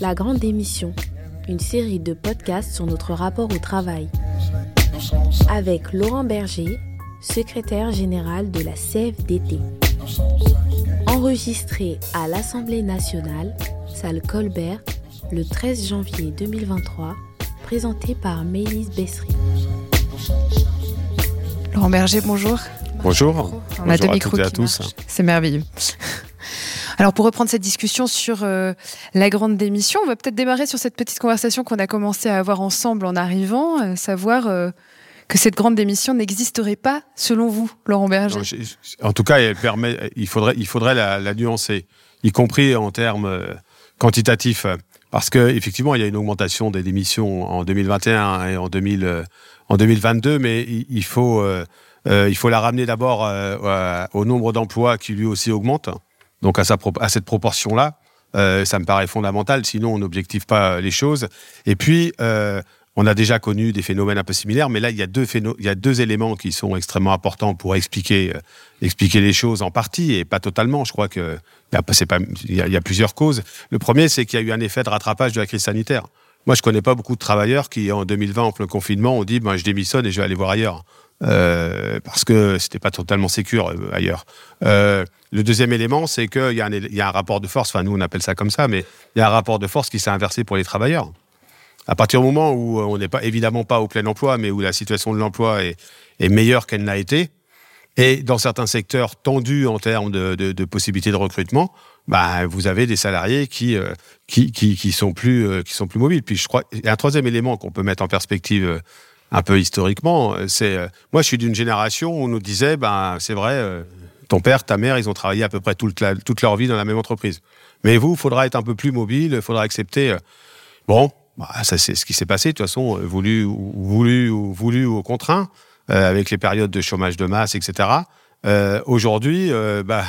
La Grande Démission, une série de podcasts sur notre rapport au travail. Avec Laurent Berger, secrétaire général de la CFDT. Enregistré à l'Assemblée nationale, salle Colbert, le 13 janvier 2023, présenté par Mélise Bessery. Laurent Berger, bonjour. Bonjour. On a Bonjour à micros toutes et à qui tous. C'est merveilleux. Alors pour reprendre cette discussion sur euh, la grande démission, on va peut-être démarrer sur cette petite conversation qu'on a commencé à avoir ensemble en arrivant, euh, savoir euh, que cette grande démission n'existerait pas selon vous, Laurent Berger. En tout cas, il faudrait, la, nuancer, y compris en termes quantitatifs, parce que effectivement, il y a une augmentation des démissions en 2021 et en 2000, en 2022, mais il, faut, la ramener d'abord au nombre d'emplois qui lui aussi augmente, donc à, cette proportion-là. Euh, ça me paraît fondamental, sinon on n'objective pas les choses. Et puis, euh, on a déjà connu des phénomènes un peu similaires, mais là, il y a deux, éléments qui sont extrêmement importants pour expliquer, euh, les choses en partie, et pas totalement. Je crois que il y y a- plusieurs causes. Le premier, c'est qu'il y a eu un effet de rattrapage de la crise sanitaire. Moi, je connais pas beaucoup de travailleurs qui, en 2020, en plein confinement, ont dit ben, je démissionne et je vais aller voir ailleurs. Euh, parce que c'était pas totalement sécure euh, ailleurs. Euh, le deuxième élément, c'est qu'il y, y a un rapport de force, enfin nous on appelle ça comme ça, mais il y a un rapport de force qui s'est inversé pour les travailleurs. À partir du moment où on n'est pas évidemment pas au plein emploi, mais où la situation de l'emploi est, meilleure qu'elle n'a été, et dans certains secteurs tendus en termes de, possibilités de recrutement, bah, vous avez des salariés qui, sont plus, mobiles. Puis je crois, il y a un troisième élément qu'on peut mettre en perspective un peu historiquement, euh, c'est, euh, moi je suis d'une génération où on nous disait, ben c'est vrai, euh, ton père, ta mère, ils ont travaillé à peu près toute, leur vie dans la même entreprise. Mais vous, il faudra être un peu plus mobile, il faudra accepter. bon, bah, ça c'est ce qui s'est passé de toute façon, voulu, ou voulu, ou voulu ou contraint, avec les périodes de chômage de masse, etc. Euh, Aujourd'hui, euh, bah,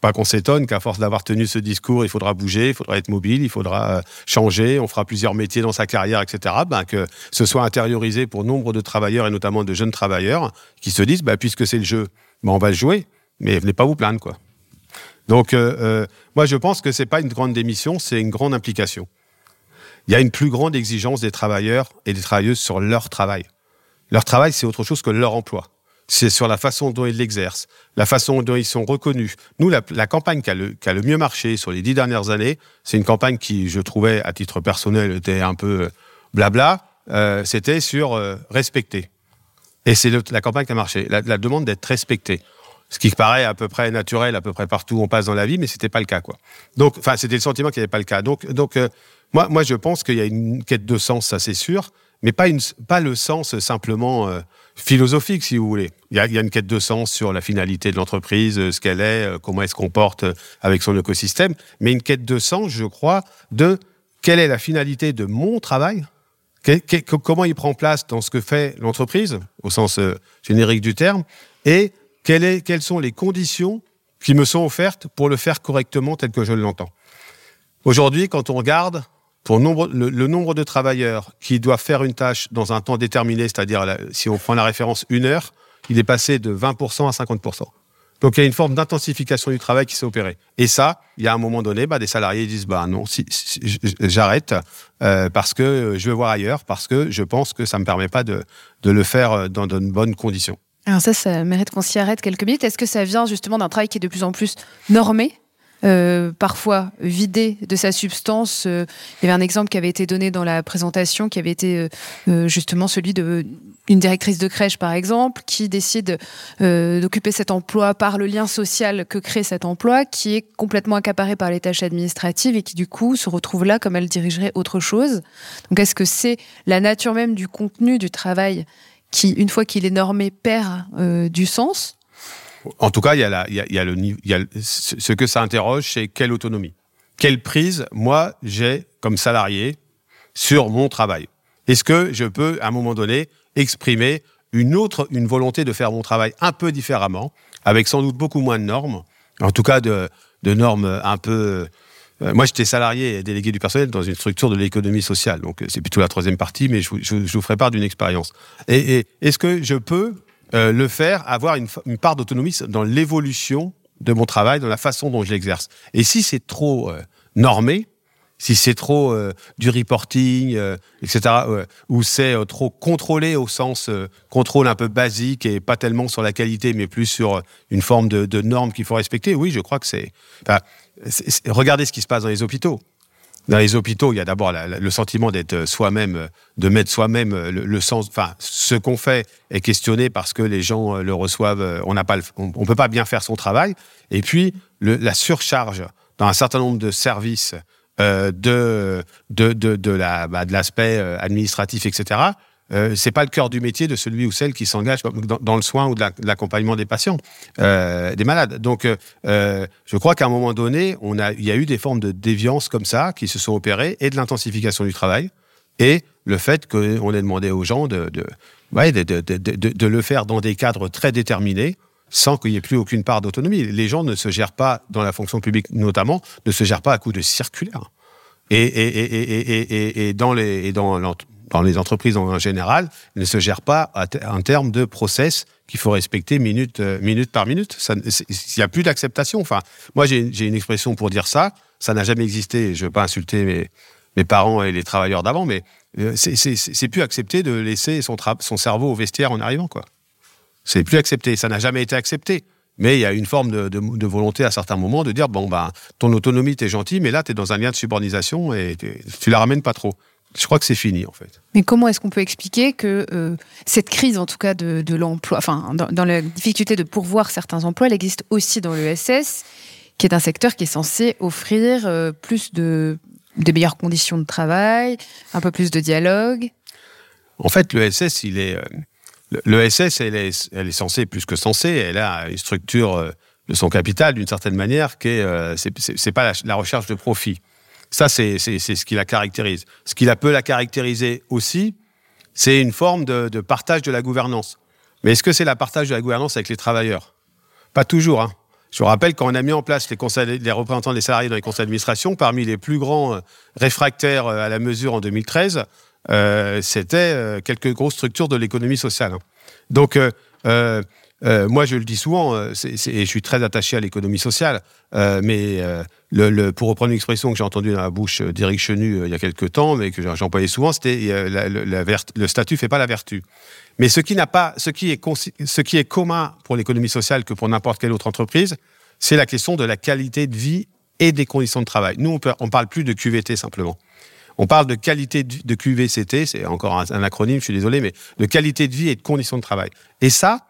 pas qu'on s'étonne qu'à force d'avoir tenu ce discours, il faudra bouger, il faudra être mobile, il faudra euh, changer, on fera plusieurs métiers dans sa carrière, etc. Ben, que ce soit intériorisé pour nombre de travailleurs et notamment de jeunes travailleurs qui se disent, bah, puisque c'est le jeu, ben, on va le jouer, mais venez pas vous plaindre, quoi. Donc, euh, moi, je pense que c'est pas une grande démission, c'est une grande implication. Il y a une plus grande exigence des travailleurs et des travailleuses sur leur travail. Leur travail, c'est autre chose que leur emploi. C'est sur la façon dont ils l'exercent, la façon dont ils sont reconnus. Nous, la, campagne qui a, le, mieux marché sur les dix dernières années, c'est une campagne qui, je trouvais, à titre personnel, était un peu euh, blabla. Euh, C'était sur euh, respecter. Et c'est la campagne qui a marché. La, demande d'être respecté. Ce qui paraît à peu près naturel, à peu près partout où on passe dans la vie, mais c'était pas le cas, quoi. Donc, enfin, c'était le sentiment qu'il n'y avait pas le cas. Donc, donc, moi, moi, je pense qu'il y a une quête de sens, ça c'est sûr, mais pas une, pas le sens simplement philosophique, si vous voulez. Il y, a, une quête de sens sur la finalité de l'entreprise, euh, ce qu'elle est, euh, comment elle se comporte euh, avec son écosystème, mais une quête de sens, je crois, de quelle est la finalité de mon travail, que- comment il prend place dans ce que fait l'entreprise, au sens générique du terme, et quelles sont les conditions qui me sont offertes pour le faire correctement tel que je l'entends. Aujourd'hui, quand on regarde pour le, nombre de travailleurs qui doivent faire une tâche dans un temps déterminé, c'est-à-dire si on prend la référence une heure, il est passé de 20% à 50%. Donc il y a une forme d'intensification du travail qui s'est opérée. Et ça, il y a un moment donné, bah, des salariés disent bah non, j'arrête euh, parce que je veux voir ailleurs, parce que je pense que ça me permet pas de, de le faire euh, dans de bonnes conditions. Alors ça, ça mérite qu'on s'y arrête quelques minutes. Est-ce que ça vient justement d'un travail qui est de plus en plus normé? Euh, parfois vidé de sa substance. Euh, il y avait un exemple qui avait été donné dans la présentation, qui avait été euh, euh, justement celui de une directrice de crèche, par exemple, qui décide euh, d'occuper cet emploi par le lien social que crée cet emploi, qui est complètement accaparé par les tâches administratives et qui du coup se retrouve là comme elle dirigerait autre chose. Donc est-ce que c'est la nature même du contenu du travail qui, une fois qu'il est normé, perd euh, du sens? En tout cas, il y a, le ce que ça interroge, c'est quelle autonomie, quelle prise moi j'ai comme salarié sur mon travail? Est-ce que je peux, à un moment donné, exprimer une autre, une volonté de faire mon travail un peu différemment, avec sans doute beaucoup moins de normes, en tout cas de, normes un peu. euh, moi, j'étais salarié et délégué du personnel dans une structure de l'économie sociale, donc euh, c'est plutôt la troisième partie, mais je, vous- ferai part d'une expérience. Et est-ce que je peux euh, le faire, avoir une, une part d'autonomie dans l'évolution de mon travail, dans la façon dont je l'exerce Et si c'est trop euh, normé, si c'est trop euh, du reporting, etc., ou c'est trop contrôlé au sens contrôle un peu basique et pas tellement sur la qualité, mais plus sur une forme de, normes qu'il faut respecter, oui, je crois que c'est... regardez ce qui se passe dans les hôpitaux. Dans les hôpitaux, il y a d'abord le sentiment d'être soi-même, de mettre soi-même le, sens. Enfin, ce qu'on fait est questionné parce que les gens le reçoivent. On n'a pas, on, peut pas bien faire son travail. Et puis la surcharge dans un certain nombre de services euh, de, de, de, de, bah, l'aspect euh, administratif, etc. Euh, c'est pas le cœur du métier de celui ou celle qui s'engage dans, le soin ou de l'accompagnement des patients, euh, des malades. Donc, euh, je crois qu'à un moment donné, il y a eu des formes de déviance comme ça qui se sont opérées et de l'intensification du travail et le fait qu'on ait demandé aux gens de, le faire dans des cadres très déterminés sans qu'il n'y ait plus aucune part d'autonomie. Les gens ne se gèrent pas, dans la fonction publique notamment, ne se gèrent pas à coup de circulaire. Et, dans, les, dans les entreprises en général, ne se gèrent pas en termes de process qu'il faut respecter minute, euh, minute par minute. Il n'y a plus d'acceptation. Enfin, moi, j'ai une expression pour dire ça. Ça n'a jamais existé. Je ne veux pas insulter mes, parents et les travailleurs d'avant, mais euh, c'est plus accepté de laisser son, cerveau au vestiaire en arrivant. C'est plus accepté. Ça n'a jamais été accepté. Mais il y a une forme de, volonté à certains moments de dire bon, bah, ton autonomie, t'es gentil, mais là, tu es dans un lien de subordination et tu la ramènes pas trop. Je crois que c'est fini, en fait. Mais comment est-ce qu'on peut expliquer que euh, cette crise, en tout cas, de, l'emploi, enfin, dans, la difficulté de pourvoir certains emplois, elle existe aussi dans l'ESS, qui est un secteur qui est censé offrir euh, plus de, meilleures conditions de travail, un peu plus de dialogue? En fait, l'ESS, il est. Euh, L'ESS, elle est, elle est censée, plus que censée, elle a une structure de son capital d'une certaine manière qui est, c'est pas la, recherche de profit. Ça, c'est ce qui la caractérise. Ce qui la peut la caractériser aussi, c'est une forme de, de, partage de la gouvernance. Mais est-ce que c'est la partage de la gouvernance avec les travailleurs? Pas toujours. Hein. Je vous rappelle quand on a mis en place les, conseils, les représentants des salariés dans les conseils d'administration, parmi les plus grands euh, réfractaires à la mesure en 2013, euh, c'était euh, quelques grosses structures de l'économie sociale. Hein. Donc, euh, moi, je le dis souvent, et je suis très attaché à l'économie sociale, mais le, pour reprendre une expression que j'ai entendue dans la bouche d'Éric Chenu il y a quelques temps, mais que j'employais souvent, c'était le statut fait pas la vertu. Mais ce qui pas, ce qui est, commun pour l'économie sociale que pour n'importe quelle autre entreprise, c'est la question de la qualité de vie et des conditions de travail. Nous, on, ne parle plus de QVT simplement. On parle de qualité de QVCT, c'est encore un, acronyme, je suis désolé, mais de qualité de vie et de conditions de travail. Et ça,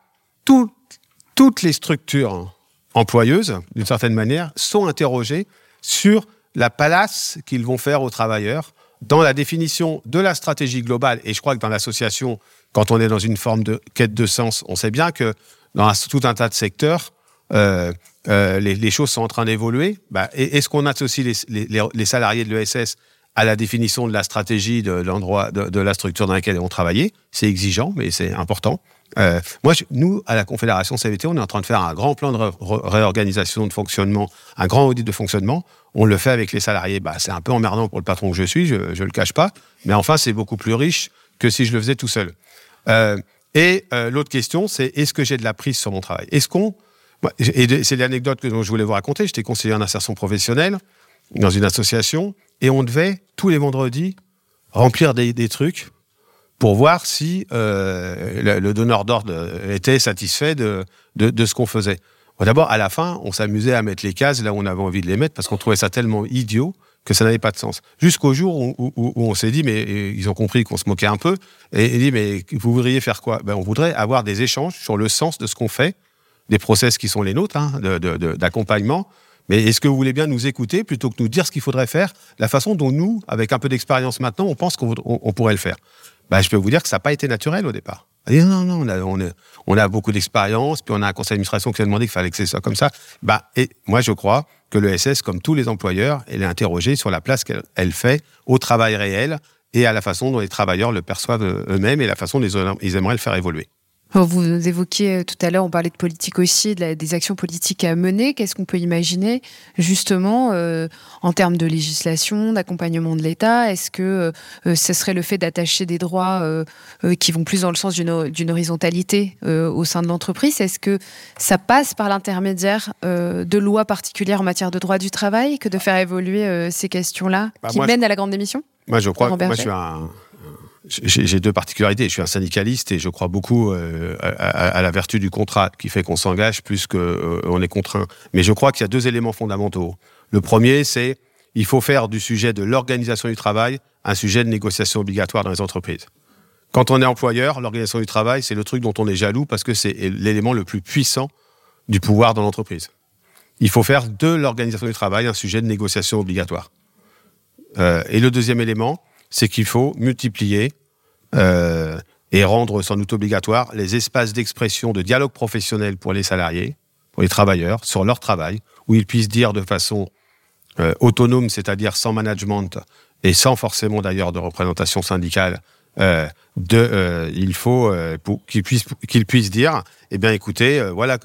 toutes les structures employeuses, d'une certaine manière, sont interrogées sur la place qu'ils vont faire aux travailleurs dans la définition de la stratégie globale. Et je crois que dans l'association, quand on est dans une forme de quête de sens, on sait bien que dans tout un tas de secteurs, euh, euh, les, choses sont en train d'évoluer. Bah, Est-ce qu'on associe les, salariés de l'ESS à la définition de la stratégie de l'endroit, de, la structure dans laquelle on travaillait. C'est exigeant, mais c'est important. Euh, moi, nous, à la Confédération CVT, on est en train de faire un grand plan de réorganisation de fonctionnement, un grand audit de fonctionnement. On le fait avec les salariés. Bah, c'est un peu emmerdant pour le patron que je suis, je ne le cache pas. Mais enfin, c'est beaucoup plus riche que si je le faisais tout seul. Euh, et euh, l'autre question, c'est est-ce que j'ai de la prise sur mon travail? Est-ce qu'on... Et c'est l'anecdote que je voulais vous raconter. J'étais conseiller en insertion professionnelle dans une association et on devait tous les vendredis remplir des trucs pour voir si euh, le, donneur d'ordre était satisfait de, de, ce qu'on faisait. D'abord, à la fin, on s'amusait à mettre les cases là où on avait envie de les mettre parce qu'on trouvait ça tellement idiot que ça n'avait pas de sens. Jusqu'au jour où, on s'est dit, mais ils ont compris qu'on se moquait un peu, et ils dit, mais vous voudriez faire quoi? Ben, On voudrait avoir des échanges sur le sens de ce qu'on fait, des process qui sont les nôtres, hein, d'accompagnement, mais est-ce que vous voulez bien nous écouter plutôt que nous dire ce qu'il faudrait faire, la façon dont nous, avec un peu d'expérience maintenant, on pense qu'on pourrait le faire bah, Je peux vous dire que ça n'a pas été naturel au départ. non, non, on a, beaucoup d'expérience, puis on a un conseil d'administration qui a demandé qu'il fallait que ce soit comme ça. Bah, et moi, je crois que le SS, comme tous les employeurs, elle est interrogée sur la place qu'elle fait au travail réel et à la façon dont les travailleurs le perçoivent eux-mêmes et la façon dont ils aimeraient le faire évoluer. Vous évoquiez tout à l'heure, on parlait de politique aussi, des actions politiques à mener. Qu'est-ce qu'on peut imaginer justement euh, en termes de législation, d'accompagnement de l'État? Est-ce que euh, ce serait le fait d'attacher des droits euh, qui vont plus dans le sens d'une horizontalité au sein de l'entreprise? Est-ce que ça passe par l'intermédiaire de lois particulières en matière de droit du travail que de faire évoluer ces questions-là bah, qui mènent à la grande démission? Moi, je crois. Moi, je suis un j'ai deux particularités. Je suis un syndicaliste et je crois beaucoup euh, à, la vertu du contrat qui fait qu'on s'engage plus qu'on euh, est contraint. Mais je crois qu'il y a deux éléments fondamentaux. Le premier, c'est il faut faire du sujet de l'organisation du travail un sujet de négociation obligatoire dans les entreprises. Quand on est employeur, l'organisation du travail, c'est le truc dont on est jaloux parce que c'est l'élément le plus puissant du pouvoir dans l'entreprise. Il faut faire de l'organisation du travail un sujet de négociation obligatoire. Euh, et le deuxième élément, c'est qu'il faut multiplier euh, et rendre sans doute obligatoire les espaces d'expression, de dialogue professionnel pour les salariés, pour les travailleurs, sur leur travail, où ils puissent dire de façon euh, autonome, c'est-à-dire sans management et sans forcément d'ailleurs de représentation syndicale, euh, qu'ils puissent dire, eh bien écoutez, voilà,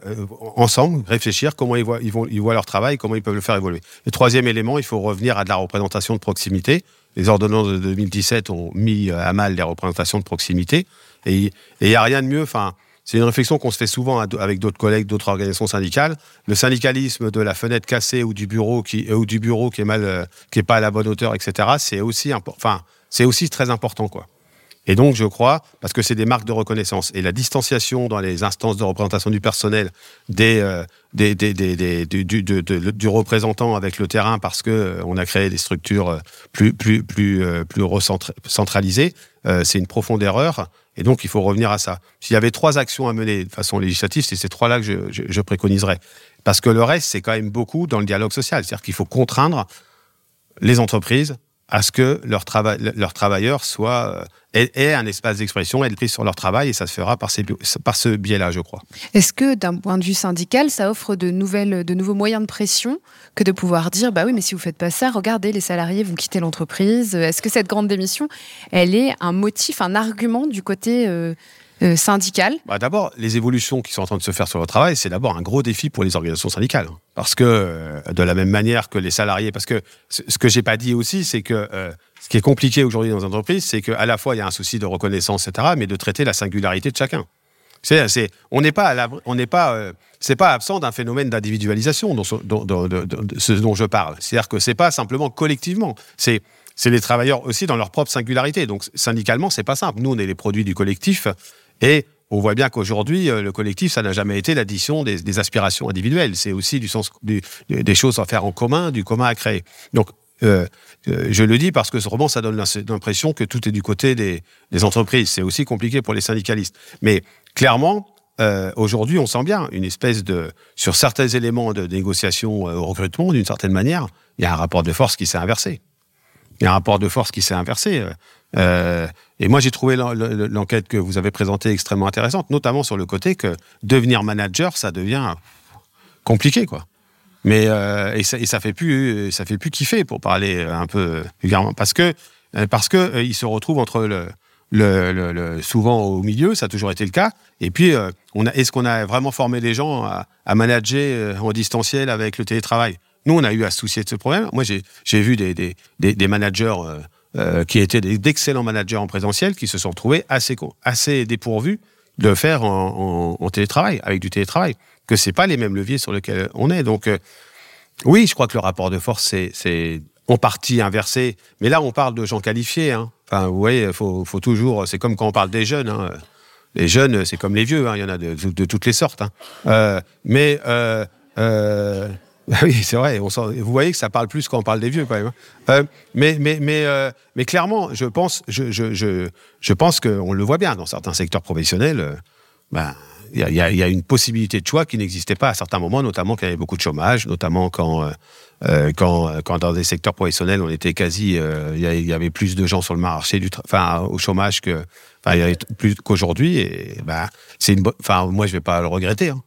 ensemble réfléchir comment ils voient leur travail, comment ils peuvent le faire évoluer. Le troisième élément, il faut revenir à de la représentation de proximité les ordonnances de 2017 ont mis euh, à mal les représentations de proximité. Et il n'y a rien de mieux. Enfin, c'est une réflexion qu'on se fait souvent avec d'autres collègues, d'autres organisations syndicales. Le syndicalisme de la fenêtre cassée ou du bureau qui, euh, ou du bureau qui est mal, euh, qui est pas à la bonne hauteur, etc. C'est aussi, enfin, c'est aussi très important, quoi. Et donc, je crois, parce que c'est des marques de reconnaissance, et la distanciation dans les instances de représentation du personnel des, euh, du, représentant avec le terrain, parce que euh, a créé des structures euh, plus, plus, plus, plus centralisées, c'est une profonde erreur. Et donc, il faut revenir à ça. S'il y avait trois actions à mener de façon législative, c'est ces trois-là que je, je préconiserais. Parce que le reste, c'est quand même beaucoup dans le dialogue social. C'est-à-dire qu'il faut contraindre les entreprises à ce que leurs leur travailleurs soient aient, un espace d'expression, aient prise sur leur travail, et ça se fera par, ce biais-là, je crois. Est-ce que, d'un point de vue syndical, ça offre de, nouvelles, de nouveaux moyens de pression que de pouvoir dire, bah oui, mais si vous faites pas ça, regardez, les salariés vont quitter l'entreprise. Est-ce que cette grande démission, elle est un motif, un argument du côté euh, euh, bah D'abord, les évolutions qui sont en train de se faire sur le travail, c'est d'abord un gros défi pour les organisations syndicales. Parce que, euh, de la même manière que les salariés, parce que ce que j'ai pas dit aussi, c'est que euh, ce qui est compliqué aujourd'hui dans les entreprises, c'est qu'à la fois, il y a un souci de reconnaissance, etc., mais de traiter la singularité de chacun. C'est, on n'est pas, à on n'est pas absent d'un phénomène d'individualisation dont, ce dont je parle. C'est-à-dire que c'est pas simplement collectivement. C'est, c'est les travailleurs aussi dans leur propre singularité. Donc syndicalement, c'est pas simple. Nous, on est les produits du collectif. Et on voit bien qu'aujourd'hui, euh, le collectif, ça n'a jamais été l'addition des, aspirations individuelles. C'est aussi du sens des choses à faire en commun, du commun à créer. Donc, euh, euh, je le dis parce que ce roman, ça donne l'impression que tout est du côté des, entreprises. C'est aussi compliqué pour les syndicalistes. Mais clairement, aujourd'hui, on sent bien une espèce de, sur certains éléments de négociation au recrutement, d'une certaine manière, il y a un rapport de force qui s'est inversé. Il y a un rapport de force qui s'est inversé. Euh, et moi, j'ai trouvé l'enquête que vous avez présentée extrêmement intéressante, notamment sur le côté que devenir manager, ça devient compliqué, quoi. Mais euh, et, ça, et fait plus, ça fait plus kiffer pour parler un peu vulgairement, parce que parce que euh, il se retrouve entre le, le, le, souvent au milieu, ça a toujours été le cas. Et puis, euh, on a, est-ce qu'on a vraiment formé les gens à, manager en distanciel avec le télétravail? Nous, on a eu à se soucier de ce problème. Moi, j'ai vu des, des, des, managers euh, qui étaient d'excellents managers en présentiel, qui se sont trouvés assez, dépourvus de le faire en, télétravail, avec du télétravail, que c'est pas les mêmes leviers sur lesquels on est. Donc, euh, oui, je crois que le rapport de force, c'est en partie inversé. Mais là, on parle de gens qualifiés. Hein. Enfin, vous voyez, faut, faut toujours. C'est comme quand on parle des jeunes. Hein. Les jeunes, c'est comme les vieux. Hein. Il y en a de, toutes les sortes. Euh, mais euh, euh, oui, c'est vrai. Vous voyez que ça parle plus quand on parle des vieux, quand même. Hein. Euh, euh, mais clairement, je pense, je, je, qu'on le voit bien dans certains secteurs professionnels. Euh, ben, il y, a une possibilité de choix qui n'existait pas à certains moments, notamment quand il y avait beaucoup de chômage, notamment quand, dans des secteurs professionnels, on était quasi, il y, avait plus de gens sur le marché du, au chômage qu'aujourd'hui. Moi, je vais pas le regretter. Hein.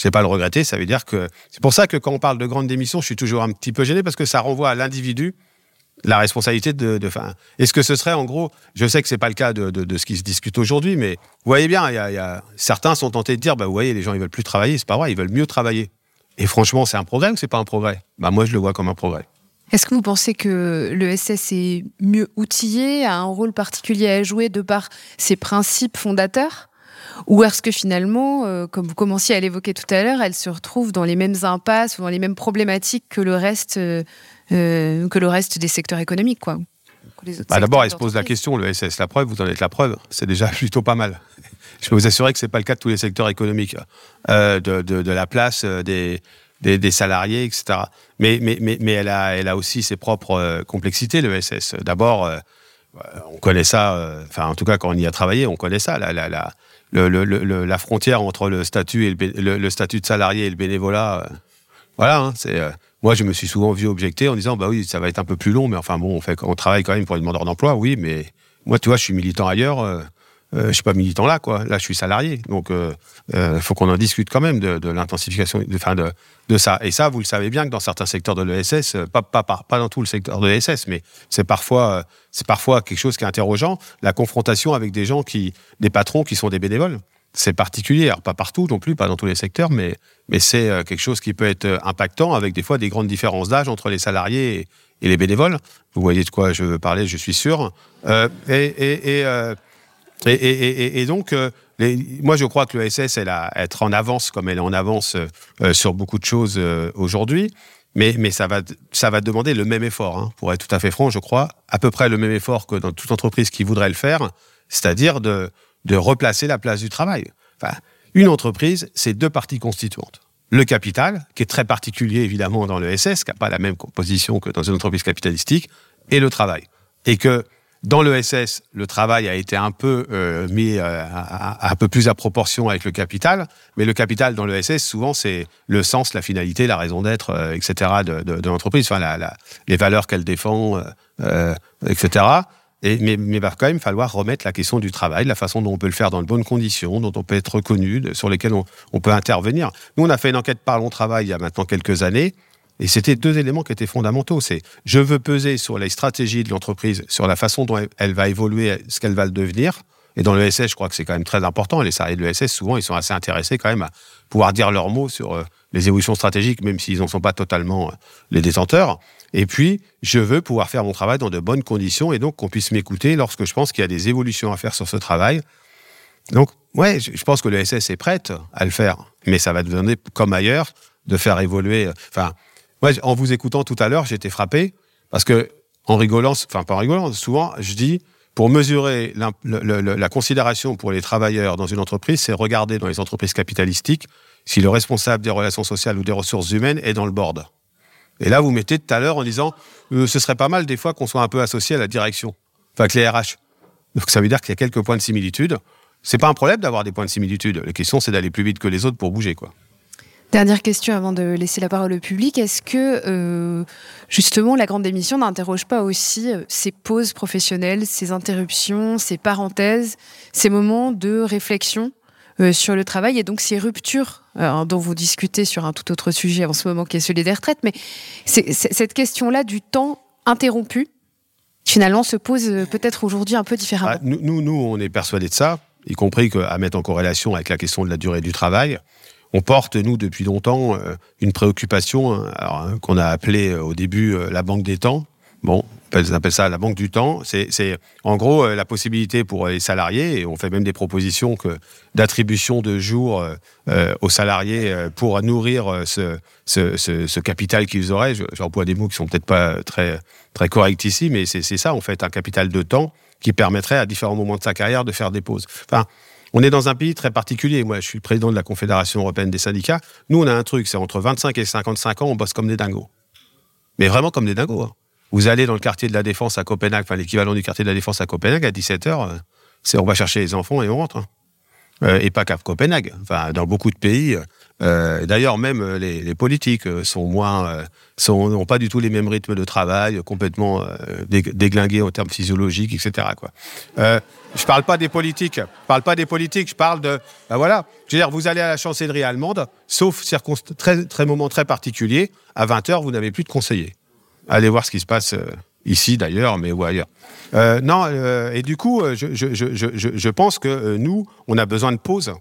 Je sais pas le regretter, ça veut dire que c'est pour ça que quand on parle de grande démission, je suis toujours un petit peu gêné parce que ça renvoie à l'individu la responsabilité de. de Est-ce que ce serait en gros, je sais que c'est pas le cas de, de, ce qui se discute aujourd'hui, mais vous voyez bien, y, a, y a, certains sont tentés de dire, bah vous voyez, les gens ils veulent plus travailler, c'est pas vrai, ils veulent mieux travailler. Et franchement, c'est un progrès ou c'est pas un progrès? Bah moi je le vois comme un progrès. Est-ce que vous pensez que le SS est mieux outillé, a un rôle particulier à jouer de par ses principes fondateurs? Ou est-ce que finalement, euh, comme vous commenciez à l'évoquer tout à l'heure, elle se retrouve dans les mêmes impasses ou dans les mêmes problématiques que le reste, euh, euh, que le reste des secteurs économiques quoi bah D'abord, elle se pose la question, le SS, la preuve, vous en êtes la preuve, c'est déjà plutôt pas mal. Je peux vous assurer que ce n'est pas le cas de tous les secteurs économiques, de, de, de, la place des, des, des, salariés, etc. Mais, mais, mais, mais elle, a, elle a aussi ses propres complexités, le SS. D'abord, on connaît ça, enfin en tout cas quand on y a travaillé, on connaît ça, la, la, la, le, la frontière entre le statut, et le, statut de salarié et le bénévolat. Euh, voilà, hein, c'est. Euh, moi, je me suis souvent vu objecter en disant, bah oui, ça va être un peu plus long, mais enfin bon, on, fait, on travaille quand même pour les demandeurs d'emploi, oui, mais moi, tu vois, je suis militant ailleurs. Euh, euh, je suis pas militant là, quoi. Là, je suis salarié. Donc, il euh, euh, faut qu'on en discute quand même de, l'intensification, de, de, de ça. Et ça, vous le savez bien que dans certains secteurs de l'ESS, pas, pas, pas, pas dans tout le secteur de l'ESS, mais c'est parfois, c'est parfois quelque chose qui est interrogeant, la confrontation avec des gens qui, des patrons qui sont des bénévoles. C'est particulier, alors pas partout non plus, pas dans tous les secteurs, mais, mais c'est quelque chose qui peut être impactant avec des fois des grandes différences d'âge entre les salariés et, les bénévoles. Vous voyez de quoi je veux parler, je suis sûr. Euh, et et, donc, euh, moi, je crois que l'ESS, elle a être en avance, comme elle est en avance euh, sur beaucoup de choses euh, aujourd'hui. Mais, ça, va, ça va demander le même effort, hein, pour être tout à fait franc, je crois, à peu près le même effort que dans toute entreprise qui voudrait le faire, c'est-à-dire de, de replacer la place du travail. Enfin, une entreprise, c'est deux parties constituantes. Le capital, qui est très particulier évidemment dans l'ESS, qui n'a pas la même composition que dans une entreprise capitalistique, et le travail. Et que dans l'ESS, le travail a été un peu euh, mis euh, un peu plus à proportion avec le capital, mais le capital dans l'ESS, souvent, c'est le sens, la finalité, la raison d'être, euh, etc. de, l'entreprise, enfin, les valeurs qu'elle défend, etc. Et, mais, mais il va quand même falloir remettre la question du travail, la façon dont on peut le faire dans de bonnes conditions, dont on peut être reconnu, sur lesquelles on, on peut intervenir. Nous, on a fait une enquête Parlons Travail il y a maintenant quelques années. Et c'était deux éléments qui étaient fondamentaux. C'est je veux peser sur les stratégies de l'entreprise, sur la façon dont elle va évoluer, ce qu'elle va devenir. Et dans l'ESS, je crois que c'est quand même très important. Les salariés de l'ESS, souvent, ils sont assez intéressés quand même à pouvoir dire leurs mots sur euh, les évolutions stratégiques, même s'ils n'en sont pas totalement euh, les détenteurs. Et puis, je veux pouvoir faire mon travail dans de bonnes conditions et donc qu'on puisse m'écouter lorsque je pense qu'il y a des évolutions à faire sur ce travail. Donc, ouais, je pense que l'ESS est prête à le faire, mais ça va devenir comme ailleurs de faire évoluer. Euh, enfin, en vous écoutant tout à l'heure, été frappé parce que, en rigolant, enfin pas en rigolant, souvent, je dis, pour mesurer la, considération pour les travailleurs dans une entreprise, c'est regarder dans les entreprises capitalistiques si le responsable des relations sociales ou des ressources humaines est dans le board. Et là, vous mettez tout à l'heure en disant, euh, ce serait pas mal des fois qu'on soit un peu associé à la direction, enfin avec les RH. Donc ça veut dire qu'il y a quelques points de similitude. C'est pas un problème d'avoir des points de similitude. La question, c'est d'aller plus vite que les autres pour bouger, quoi. Dernière question avant de laisser la parole au public. Est-ce que euh, justement la grande démission n'interroge pas aussi euh, ces pauses professionnelles, ces interruptions, ces parenthèses, ces moments de réflexion euh, sur le travail et donc ces ruptures dont vous discutez sur un tout autre sujet en ce moment qui est celui des retraites? Mais cette question-là du temps interrompu, finalement, se pose peut-être aujourd'hui un peu différemment. Ah, nous, nous, on est persuadés de ça, y compris à mettre en corrélation avec la question de la durée du travail on porte, nous, depuis longtemps, euh, une préoccupation hein, hein, qu'on a appelée euh, au début euh, la banque des temps. Bon, on appelle ça la banque du temps. C'est en gros la possibilité pour les salariés, et on fait même des propositions d'attribution de jours aux salariés pour nourrir ce capital qu'ils auraient. J'emploie des mots qui sont peut-être pas très, très corrects ici, mais c'est ça, en fait, un capital de temps qui permettrait à différents moments de sa carrière de faire des pauses. Enfin, on est dans un pays très particulier. Moi, je suis le président de la Confédération européenne des syndicats. Nous, on a un truc, c'est entre 25 et 55 ans, on bosse comme des dingos. Mais vraiment comme des dingos. Hein. Vous allez dans le quartier de la Défense à Copenhague, enfin l'équivalent du quartier de la Défense à Copenhague, à 17h, euh, on va chercher les enfants et on rentre. Hein. Euh, et pas qu'à Copenhague. Enfin, dans beaucoup de pays, euh, d'ailleurs, même euh, les, politiques euh, sont moins, sont n'ont pas du tout les mêmes rythmes de travail, complètement déglingués en termes physiologiques, etc. Quoi. Je parle pas des politiques. Je parle pas des politiques. Je parle de, ben voilà. Je veux dire, vous allez à la chancellerie allemande, sauf très, très moment très particulier, à 20 h vous n'avez plus de conseiller. Allez voir ce qui se passe ici d'ailleurs, mais ou ailleurs. Non, et du coup, je, je, pense que nous, on a besoin de pause.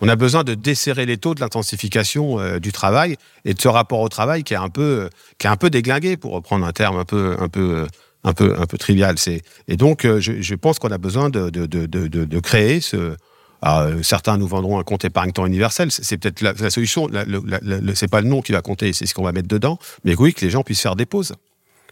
On a besoin de desserrer les taux de l'intensification du travail et de ce rapport au travail qui est un peu, qui est un peu déglingué, pour reprendre un terme un peu, un peu, un peu, un peu trivial. C'est et donc, je, pense qu'on a besoin de, de, de, de, créer ce, certains nous vendront un compte épargne temps universel. C'est peut-être la, la, solution. c'est pas le nom qui va compter, c'est ce qu'on va mettre dedans. Mais oui, que les gens puissent faire des pauses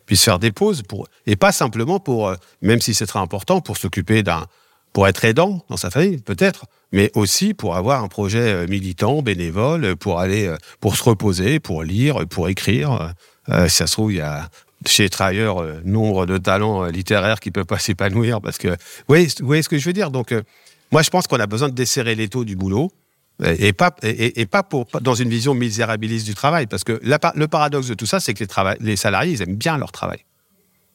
puisse faire des pauses pour, et pas simplement pour, euh, même si c'est très important, pour s'occuper d'un, pour être aidant dans sa famille, peut-être, mais aussi pour avoir un projet euh, militant, bénévole, pour aller, euh, pour se reposer, pour lire, pour écrire. si ça se trouve, il y a chez les travailleurs nombre de talents littéraires qui peuvent pas s'épanouir parce que, vous voyez ce que je veux dire? Donc, moi, je pense qu'on a besoin de desserrer les taux du boulot et pas, et, pas pour, dans une vision misérabiliste du travail. Parce que le paradoxe de tout ça, c'est que les, les salariés, ils aiment bien leur travail.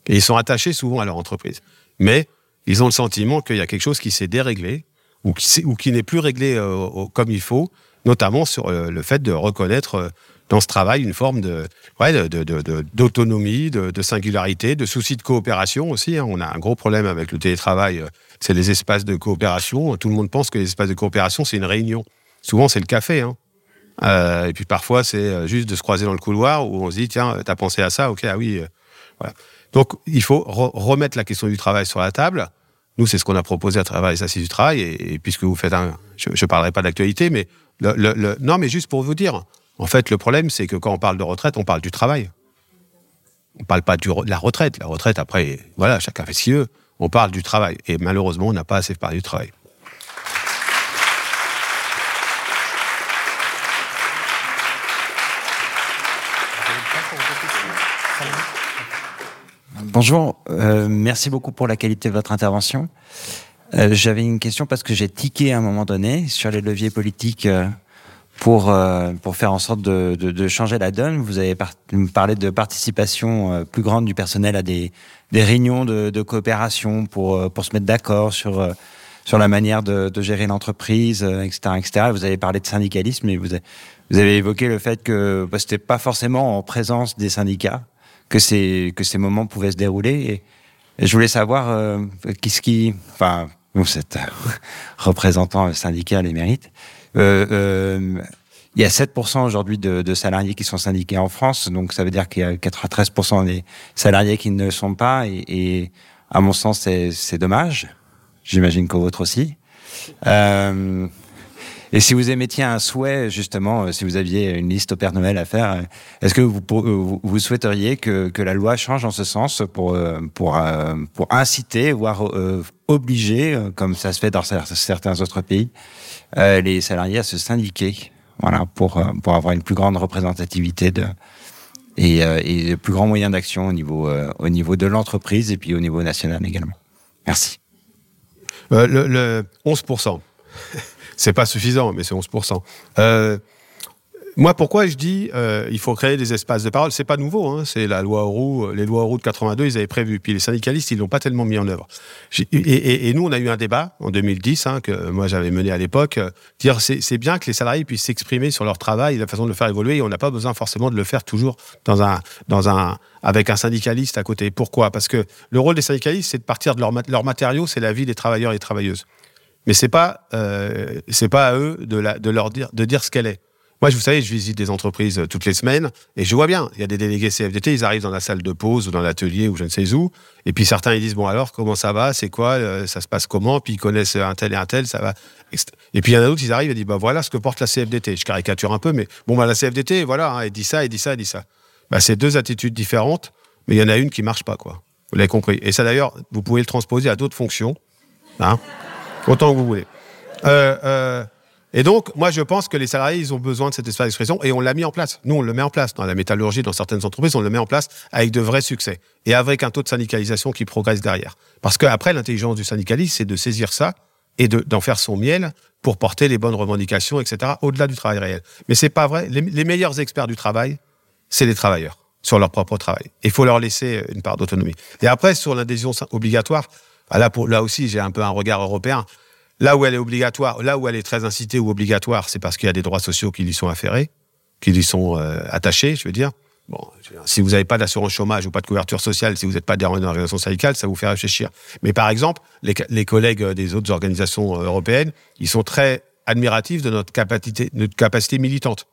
Et ils sont attachés souvent à leur entreprise. Mais ils ont le sentiment qu'il y a quelque chose qui s'est déréglé ou qui, n'est plus réglé euh, comme il faut, notamment sur euh, le fait de reconnaître euh, dans ce travail une forme de, d'autonomie, de, singularité, de souci de coopération aussi. Hein. On a un gros problème avec le télétravail, c'est les espaces de coopération. Tout le monde pense que les espaces de coopération, c'est une réunion. Souvent, c'est le café. Hein. Et puis parfois, c'est juste de se croiser dans le couloir où on se dit tiens, t'as pensé à ça? Ok, ah oui. Voilà. Donc, il faut remettre la question du travail sur la table. Nous, c'est ce qu'on a proposé à travers les assises du travail. Et, puisque vous faites un, je ne parlerai pas d'actualité, mais le, non, mais juste pour vous dire, en fait, le problème, c'est que quand on parle de retraite, on parle du travail. On parle pas de la retraite. La retraite, après, voilà, chacun fait ce qu'il veut. On parle du travail. Et malheureusement, on n'a pas assez parlé du travail. Bonjour, euh, merci beaucoup pour la qualité de votre intervention. Euh, j'avais une question parce que j'ai tiqué à un moment donné sur les leviers politiques euh, pour pour faire en sorte de, de, de changer la donne. Vous avez parlé de participation plus grande du personnel à des, des réunions de, de coopération pour pour se mettre d'accord sur sur la manière de, de gérer l'entreprise, etc., etc. Vous avez parlé de syndicalisme et vous avez, vous avez évoqué le fait que bah, c'était pas forcément en présence des syndicats que ces que ces moments pouvaient se dérouler. Et, je voulais savoir euh, qu'est-ce qui, enfin, vous êtes représentant syndical émérite. Euh, euh, il y a 7% aujourd'hui de, de, salariés qui sont syndiqués en France, donc ça veut dire qu'il y a 93% des salariés qui ne le sont pas, et, et à mon sens, c'est dommage. J'imagine qu'au vôtre aussi. Euh, et si vous émettiez un souhait, justement, euh, si vous aviez une liste au Père Noël à faire, euh, est-ce que vous, euh, souhaiteriez que, la loi change en ce sens pour, inciter, voire obliger, comme ça se fait dans certains autres pays, les salariés à se syndiquer voilà, pour, avoir une plus grande représentativité et, et de plus grands moyens d'action au niveau, au niveau de l'entreprise et puis au niveau national également. Merci. le, le 11%. C'est pas suffisant, mais c'est 11%. Euh, moi, pourquoi je dis euh, il faut créer des espaces de parole? C'est pas nouveau. Hein, c'est la loi Roux, les lois Roux de 82, ils avaient prévu. Puis les syndicalistes, ils l'ont pas tellement mis en œuvre. Et, nous, on a eu un débat en 2010 hein, que moi j'avais mené à l'époque. Euh, dire c'est bien que les salariés puissent s'exprimer sur leur travail, la façon de le faire évoluer. Et on n'a pas besoin forcément de le faire toujours dans un dans un avec un syndicaliste à côté. Pourquoi? Parce que le rôle des syndicalistes, c'est de partir de leur, leur matériau, c'est la vie des travailleurs et des travailleuses. Mais c'est pas euh, c'est pas à eux de, leur dire de dire ce qu'elle est. Moi, vous savez, je visite des entreprises euh, toutes les semaines et je vois bien, il y a des délégués CFDT, ils arrivent dans la salle de pause ou dans l'atelier ou je ne sais où, et puis certains ils disent bon alors comment ça va, c'est quoi, euh, ça se passe comment, puis ils connaissent un tel et un tel, ça va. Et puis il y en a d'autres, ils arrivent et disent bah voilà ce que porte la CFDT. Je caricature un peu, mais bon bah la CFDT, voilà, hein, elle dit ça, elle dit ça, elle dit ça. Bah c'est deux attitudes différentes, mais il y en a une qui marche pas quoi. Vous l'avez compris. Et ça d'ailleurs, vous pouvez le transposer à d'autres fonctions. Hein autant que vous voulez. Euh, euh, et donc, moi, je pense que les salariés, ils ont besoin de cet espace d'expression et on l'a mis en place. Nous, on le met en place. Dans la métallurgie, dans certaines entreprises, on le met en place avec de vrais succès et avec un taux de syndicalisation qui progresse derrière. Parce qu'après, l'intelligence du syndicaliste, c'est de saisir ça et d'en faire son miel pour porter les bonnes revendications, etc., au-delà du travail réel. Mais c'est pas vrai. Les, meilleurs experts du travail, c'est les travailleurs sur leur propre travail. Il faut leur laisser une part d'autonomie. Et après, sur l'adhésion obligatoire, là, pour, là aussi, j'ai un peu un regard européen. Là où elle est obligatoire, là où elle est très incitée ou obligatoire, c'est parce qu'il y a des droits sociaux qui lui sont afférés, qui lui sont euh, attachés, je veux dire. Bon, si vous n'avez pas d'assurance chômage ou pas de couverture sociale, si vous n'êtes pas adhérent d'une organisation syndicale, ça vous fait réfléchir. Mais par exemple, les, les, collègues des autres organisations européennes, ils sont très admiratifs de notre capacité, notre capacité militante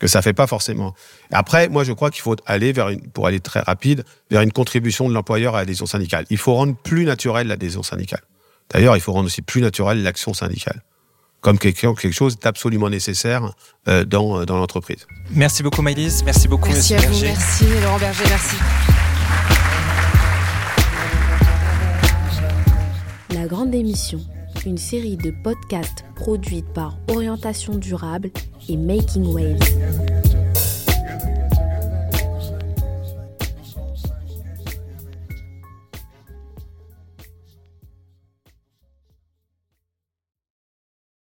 que ça fait pas forcément. Après, moi, je crois qu'il faut aller vers une, pour aller très rapide, vers une contribution de l'employeur à l'adhésion syndicale. Il faut rendre plus naturelle l'adhésion syndicale. D'ailleurs, il faut rendre aussi plus naturelle l'action syndicale comme quelque, quelque chose d'absolument nécessaire euh, dans, dans l'entreprise. Merci beaucoup Maëlys, merci beaucoup merci Monsieur à Berger. Vous, merci Laurent Berger, merci. La Grande Émission, une série de podcasts produite par Orientation Durable et Making Waves.